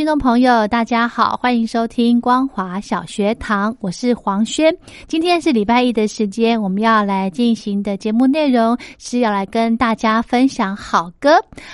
听众朋友，大家好，欢迎收听光华小学堂，我是黄轩。今天是礼拜一的时间，我们要来进行的节目内容是要来跟大家分享好歌、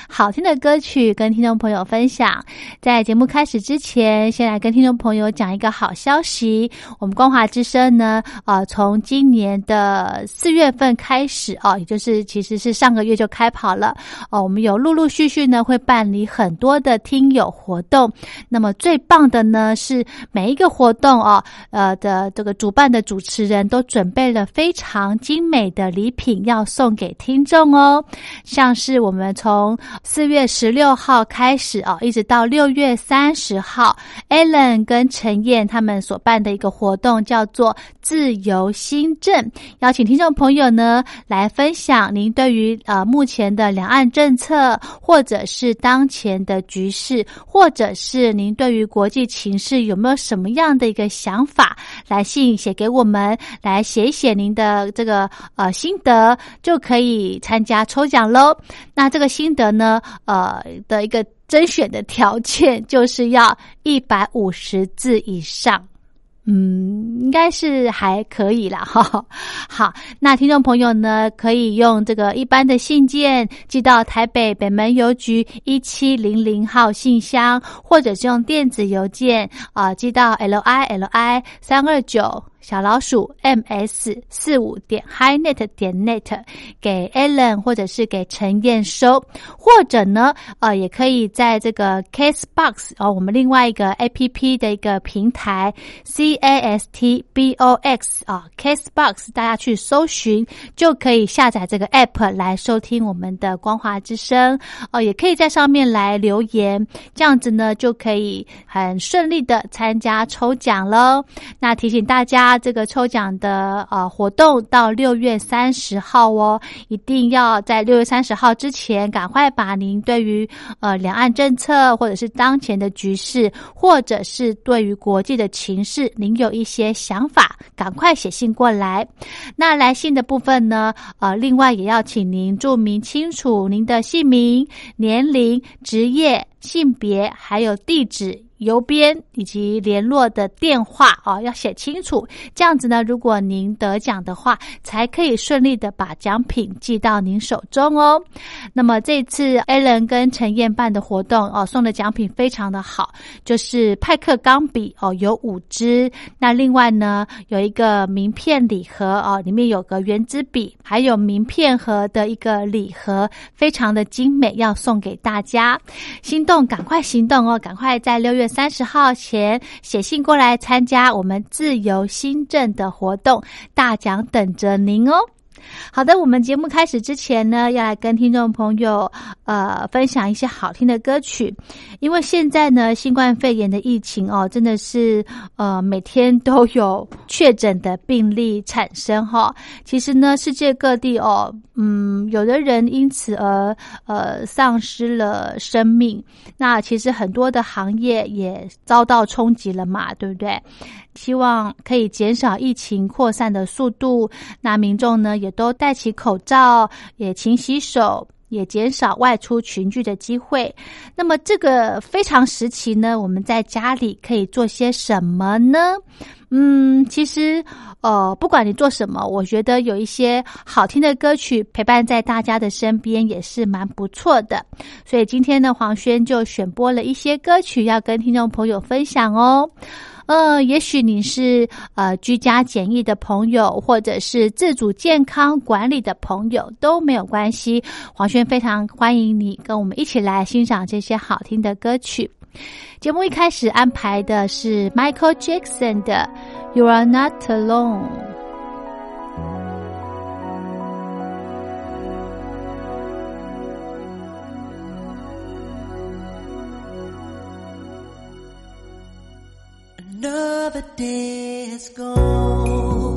好听的歌曲，跟听众朋友分享。在节目开始之前，先来跟听众朋友讲一个好消息：我们光华之声呢，呃，从今年的四月份开始哦，也就是其实是上个月就开跑了哦，我们有陆陆续续呢会办理很多的听友活。动，那么最棒的呢是每一个活动哦，呃的这个主办的主持人都准备了非常精美的礼品要送给听众哦，像是我们从四月十六号开始哦，一直到六月三十号，Allen 跟陈燕他们所办的一个活动叫做自由新政，邀请听众朋友呢来分享您对于呃目前的两岸政策，或者是当前的局势，或者是是您对于国际情势有没有什么样的一个想法？来信写给我们，来写一写您的这个呃心得，就可以参加抽奖喽。那这个心得呢，呃的一个甄选的条件就是要一百五十字以上。嗯，应该是还可以啦。哈。好，那听众朋友呢，可以用这个一般的信件寄到台北北门邮局一七零零号信箱，或者是用电子邮件啊寄到 l i l i 三二九。小老鼠 m s 四五点 highnet 点 net 给 Allen 或者是给陈燕收，或者呢，呃，也可以在这个 Case Box 哦，我们另外一个 A P P 的一个平台 C A S T B O X 啊 Case Box 大家去搜寻就可以下载这个 App 来收听我们的光华之声哦，也可以在上面来留言，这样子呢就可以很顺利的参加抽奖喽。那提醒大家。这个抽奖的呃活动到六月三十号哦，一定要在六月三十号之前赶快把您对于呃两岸政策或者是当前的局势，或者是对于国际的情势，您有一些想法，赶快写信过来。那来信的部分呢，呃，另外也要请您注明清楚您的姓名、年龄、职业、性别，还有地址。邮编以及联络的电话哦，要写清楚。这样子呢，如果您得奖的话，才可以顺利的把奖品寄到您手中哦。那么这次 a l a n 跟陈燕办的活动哦，送的奖品非常的好，就是派克钢笔哦，有五支。那另外呢，有一个名片礼盒哦，里面有个圆珠笔，还有名片盒的一个礼盒，非常的精美，要送给大家。心动，赶快行动哦！赶快在六月。三十号前写信过来参加我们自由新政的活动，大奖等着您哦。好的，我们节目开始之前呢，要来跟听众朋友呃分享一些好听的歌曲，因为现在呢，新冠肺炎的疫情哦，真的是呃每天都有确诊的病例产生哈。其实呢，世界各地哦，嗯，有的人因此而呃丧失了生命，那其实很多的行业也遭到冲击了嘛，对不对？希望可以减少疫情扩散的速度，那民众呢也都戴起口罩，也勤洗手，也减少外出群聚的机会。那么这个非常时期呢，我们在家里可以做些什么呢？嗯，其实呃，不管你做什么，我觉得有一些好听的歌曲陪伴在大家的身边也是蛮不错的。所以今天呢，黄轩就选播了一些歌曲要跟听众朋友分享哦。呃，也许你是呃居家检疫的朋友，或者是自主健康管理的朋友，都没有关系。黄轩非常欢迎你跟我们一起来欣赏这些好听的歌曲。节目一开始安排的是 Michael Jackson 的《You Are Not Alone》。Another day has gone.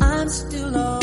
I'm still all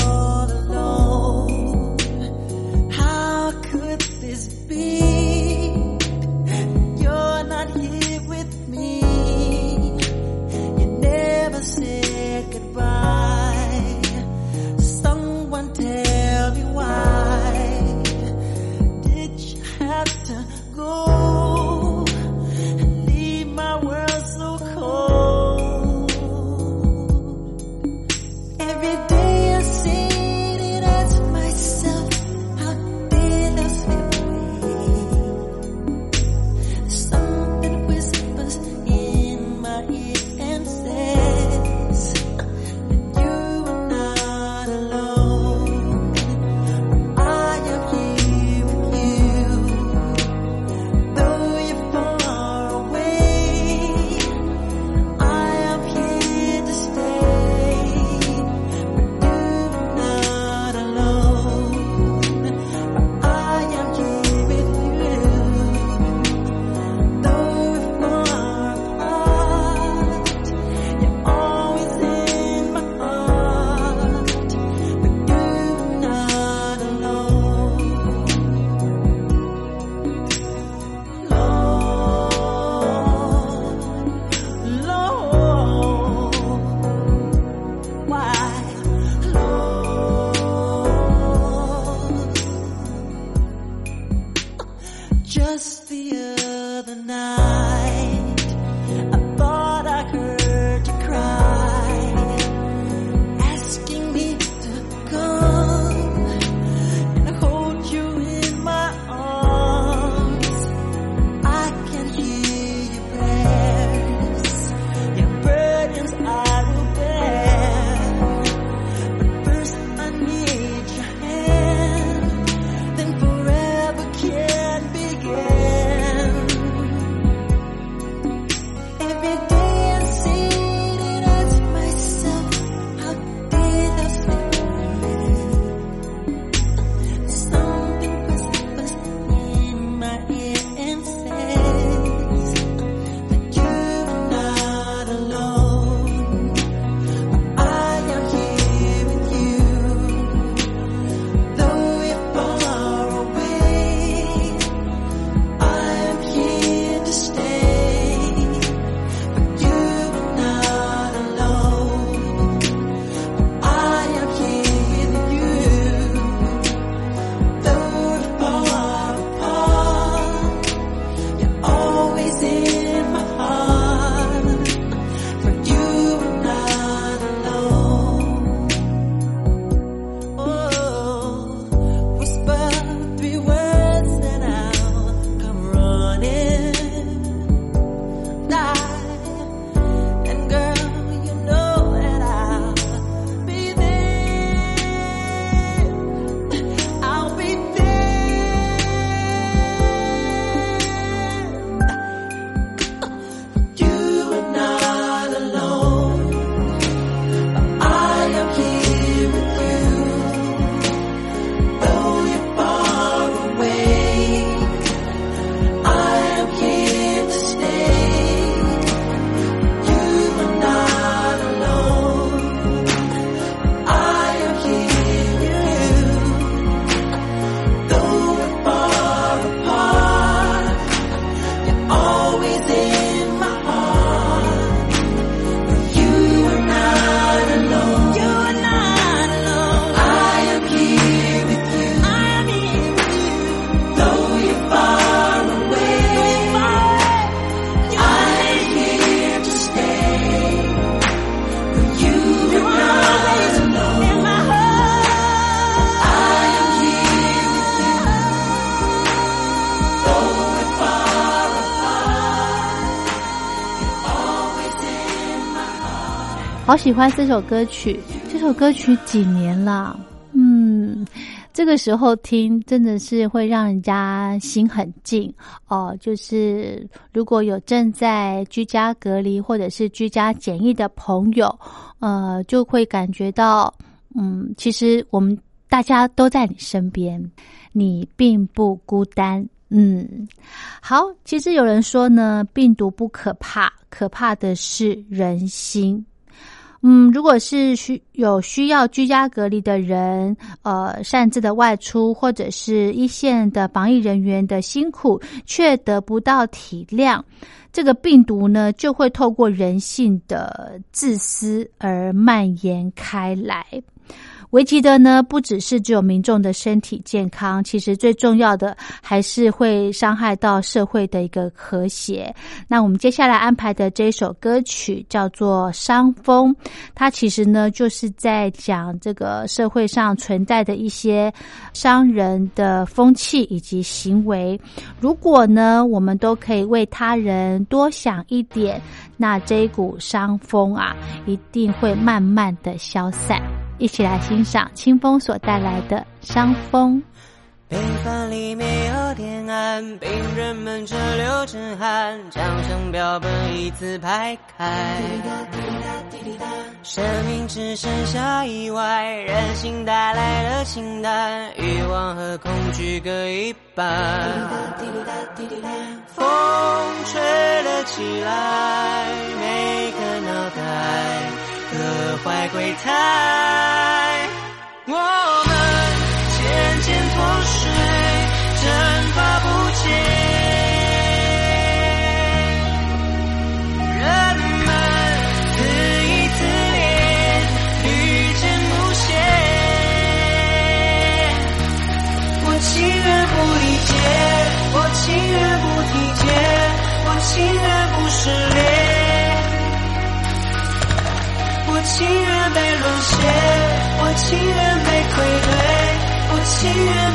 喜欢这首歌曲。这首歌曲几年了？嗯，这个时候听真的是会让人家心很静哦。就是如果有正在居家隔离或者是居家检疫的朋友，呃，就会感觉到，嗯，其实我们大家都在你身边，你并不孤单。嗯，好，其实有人说呢，病毒不可怕，可怕的是人心。嗯，如果是需有需要居家隔离的人，呃，擅自的外出，或者是一线的防疫人员的辛苦，却得不到体谅，这个病毒呢，就会透过人性的自私而蔓延开来。危及的呢，不只是只有民众的身体健康，其实最重要的还是会伤害到社会的一个和谐。那我们接下来安排的这一首歌曲叫做《伤风》，它其实呢就是在讲这个社会上存在的一些伤人的风气以及行为。如果呢，我们都可以为他人多想一点，那这一股伤风啊，一定会慢慢的消散。一起来欣赏清风所带来的伤风。病房里没有点暗，病人们车流成汗，枪声标本一字排开。生命只剩下意外，人性带来了清淡，欲望和恐惧各一半。风吹了起来，每个脑袋。各怀鬼胎，我们情愿。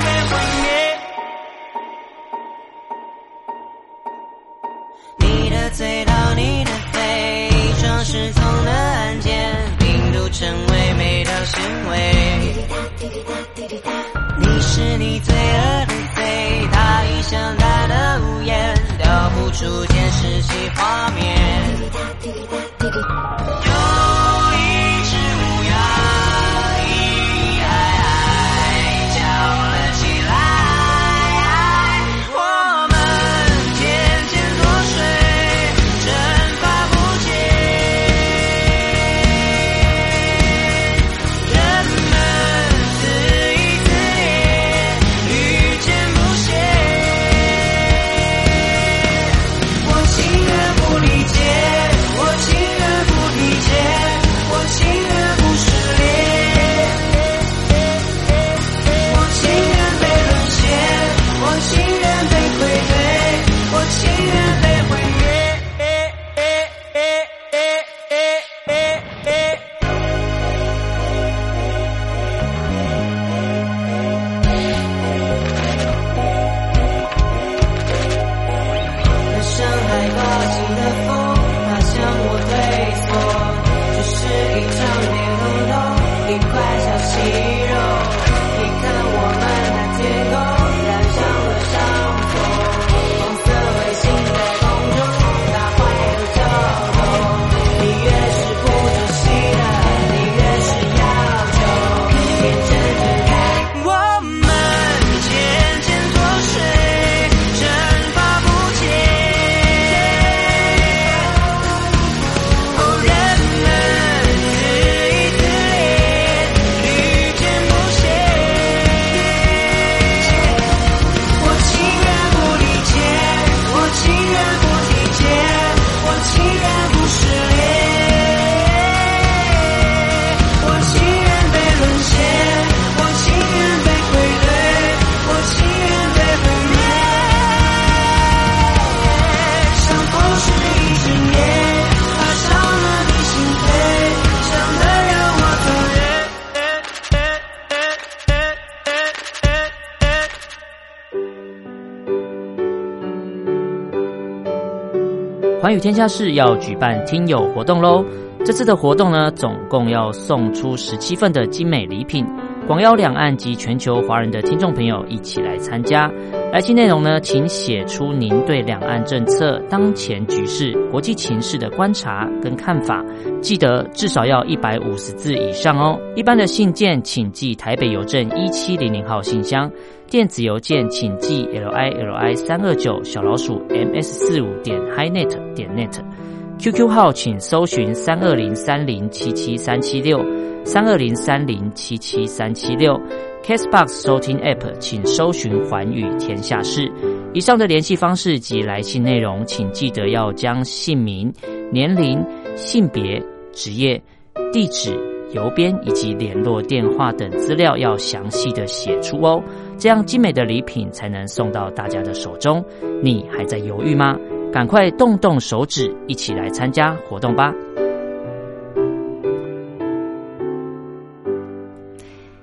天下室要举办听友活动喽！这次的活动呢，总共要送出十七份的精美礼品，广邀两岸及全球华人的听众朋友一起来参加。来信内容呢，请写出您对两岸政策、当前局势、国际情势的观察跟看法，记得至少要一百五十字以上哦。一般的信件请寄台北邮政一七零零号信箱，电子邮件请寄 l i l i 三二九小老鼠 m s 四五点 highnet 点 net。QQ 号请搜寻三二零三零七七三七六三二零三零七七三七六，Castbox 收听 App 请搜寻环宇天下事。以上的联系方式及来信内容，请记得要将姓名、年龄、性别、职业、地址、邮编以及联络电话等资料要详细的写出哦，这样精美的礼品才能送到大家的手中。你还在犹豫吗？赶快动动手指，一起来参加活动吧！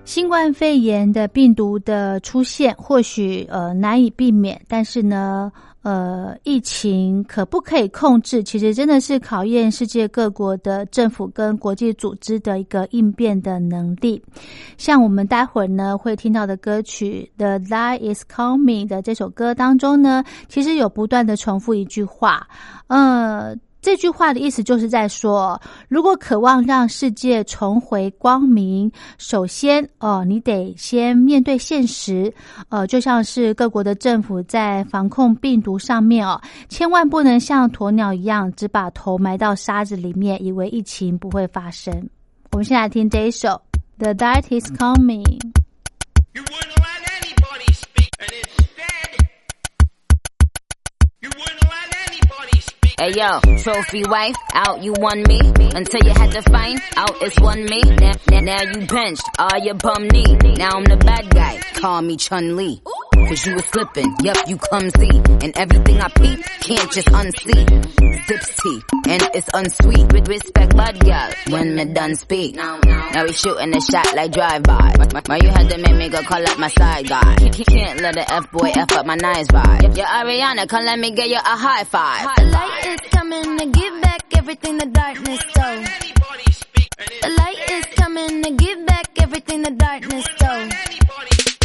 新冠肺炎的病毒的出现，或许呃难以避免，但是呢。呃，疫情可不可以控制？其实真的是考验世界各国的政府跟国际组织的一个应变的能力。像我们待会儿呢会听到的歌曲《The Light Is Coming》的这首歌当中呢，其实有不断的重复一句话，呃。这句话的意思就是在说，如果渴望让世界重回光明，首先哦，你得先面对现实，呃，就像是各国的政府在防控病毒上面哦，千万不能像鸵鸟一样，只把头埋到沙子里面，以为疫情不会发生。我们先来听这一首《The Night Is Coming》。Hey yo, trophy wife, out you won me until you had to find out it's one me. Now, now, now you benched all your bum knee. Now I'm the bad guy, call me Chun Li. Cause you was slipping, yep, you clumsy. And everything I peep, can't just unsee. Zips tea, and it's unsweet. With respect, bad girl, when me done speak. Now we shooting a shot like drive-by. Why you had to make me go call up my side guy? Can't let the F-boy F up my nice vibe. Yeah, Ariana, come let me get you a high five. The light is coming to give back everything the darkness stole. The light is coming to give back everything the darkness stole.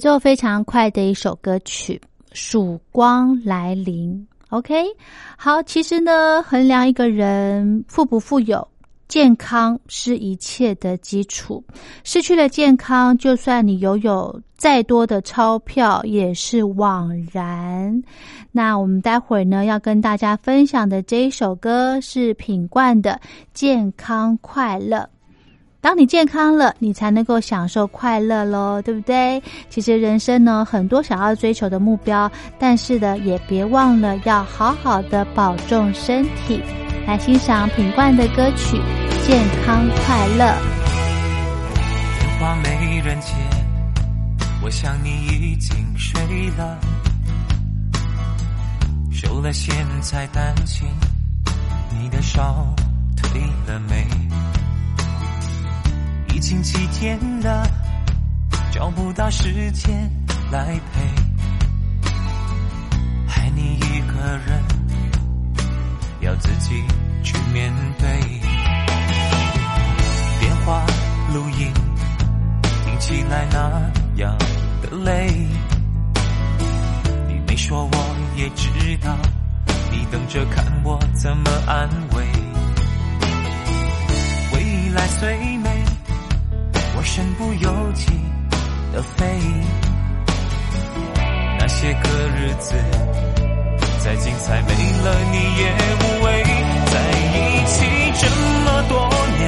奏非常快的一首歌曲《曙光来临》。OK，好，其实呢，衡量一个人富不富有。健康是一切的基础，失去了健康，就算你拥有再多的钞票也是枉然。那我们待会儿呢要跟大家分享的这一首歌是品冠的《健康快乐》。当你健康了，你才能够享受快乐喽，对不对？其实人生呢很多想要追求的目标，但是呢也别忘了要好好的保重身体。来欣赏品冠的歌曲《健康快乐》。电话没人接，我想你已经睡了。受了线才担心你的烧退了没？已经几天了，找不到时间来陪，爱你一个人。要自己去面对，电话录音听起来那样的累。你没说我也知道，你等着看我怎么安慰。未来虽，我身不由己的飞。那些个日子。再精彩没了你也无畏，在一起这么多年，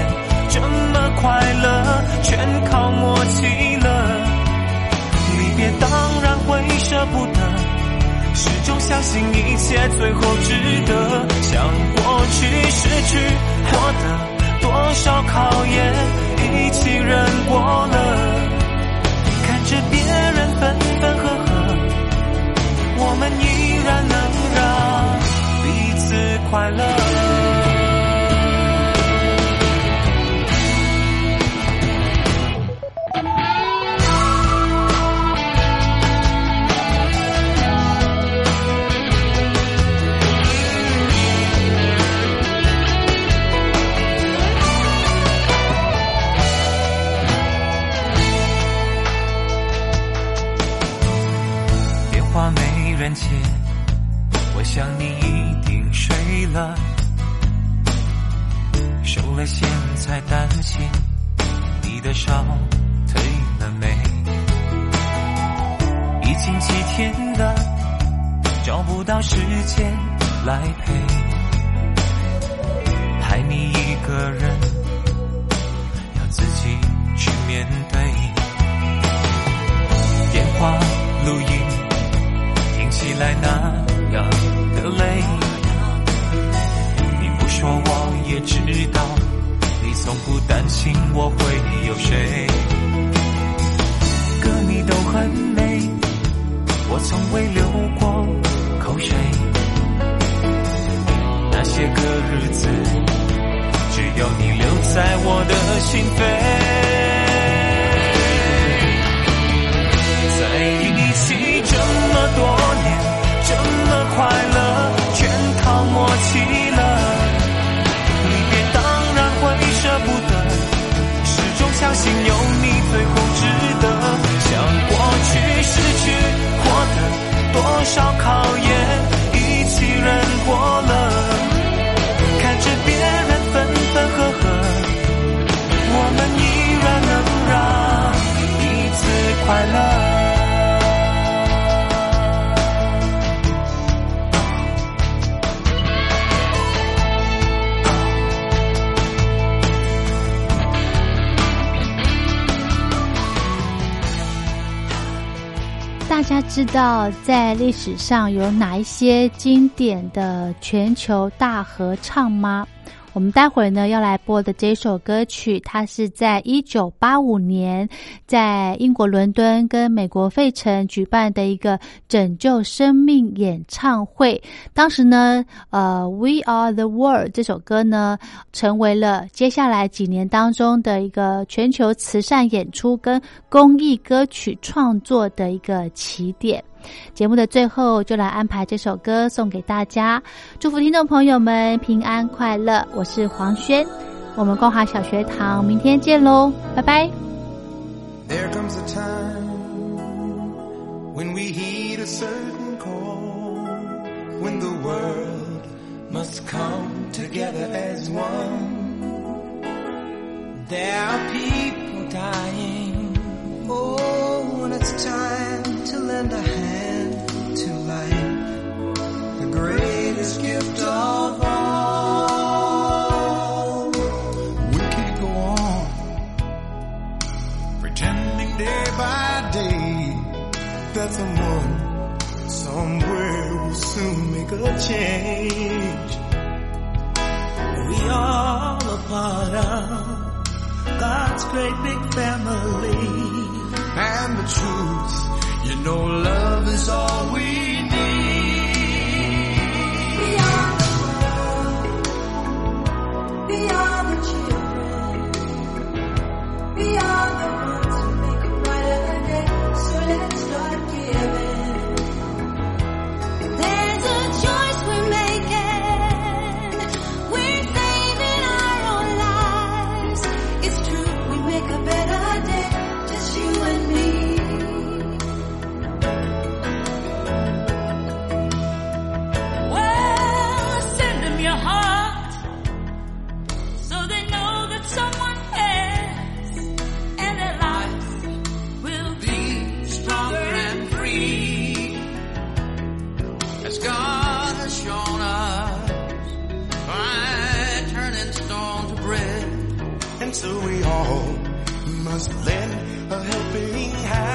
这么快乐，全靠默契了。离别当然会舍不得，始终相信一切最后值得。像过去失去获得多少考验，一起忍过了，看着别人分分合合，我们依然能让彼此。快乐。话没人接，我想你一定睡。了，收了线才担心你的烧退了没？已经几天了，找不到时间来陪，害你一个人要自己去面对。电话录音起来那样的累。你不说我也知道，你从不担心我会有谁。歌你都很美，我从未流过口水。那些个日子，只有你留在我的心扉。在一起这知道在历史上有哪一些经典的全球大合唱吗？我们待会儿呢要来播的这首歌曲，它是在一九八五年在英国伦敦跟美国费城举办的一个拯救生命演唱会。当时呢，呃，We Are the World 这首歌呢，成为了接下来几年当中的一个全球慈善演出跟公益歌曲创作的一个起点。节目的最后，就来安排这首歌送给大家，祝福听众朋友们平安快乐。我是黄轩，我们光华小学堂明天见喽，拜拜。There comes a time when we heed a certain call, when the world must come together as one. There are people dying. Oh, when it's time to lend a hand to life, the greatest gift of all. We can't go on pretending day by day that someone somewhere will soon make a change. We all a part of God's great big family. And the truth, you know, love is all we need. God has shown us by turning stone to bread. And so we all must lend a helping hand.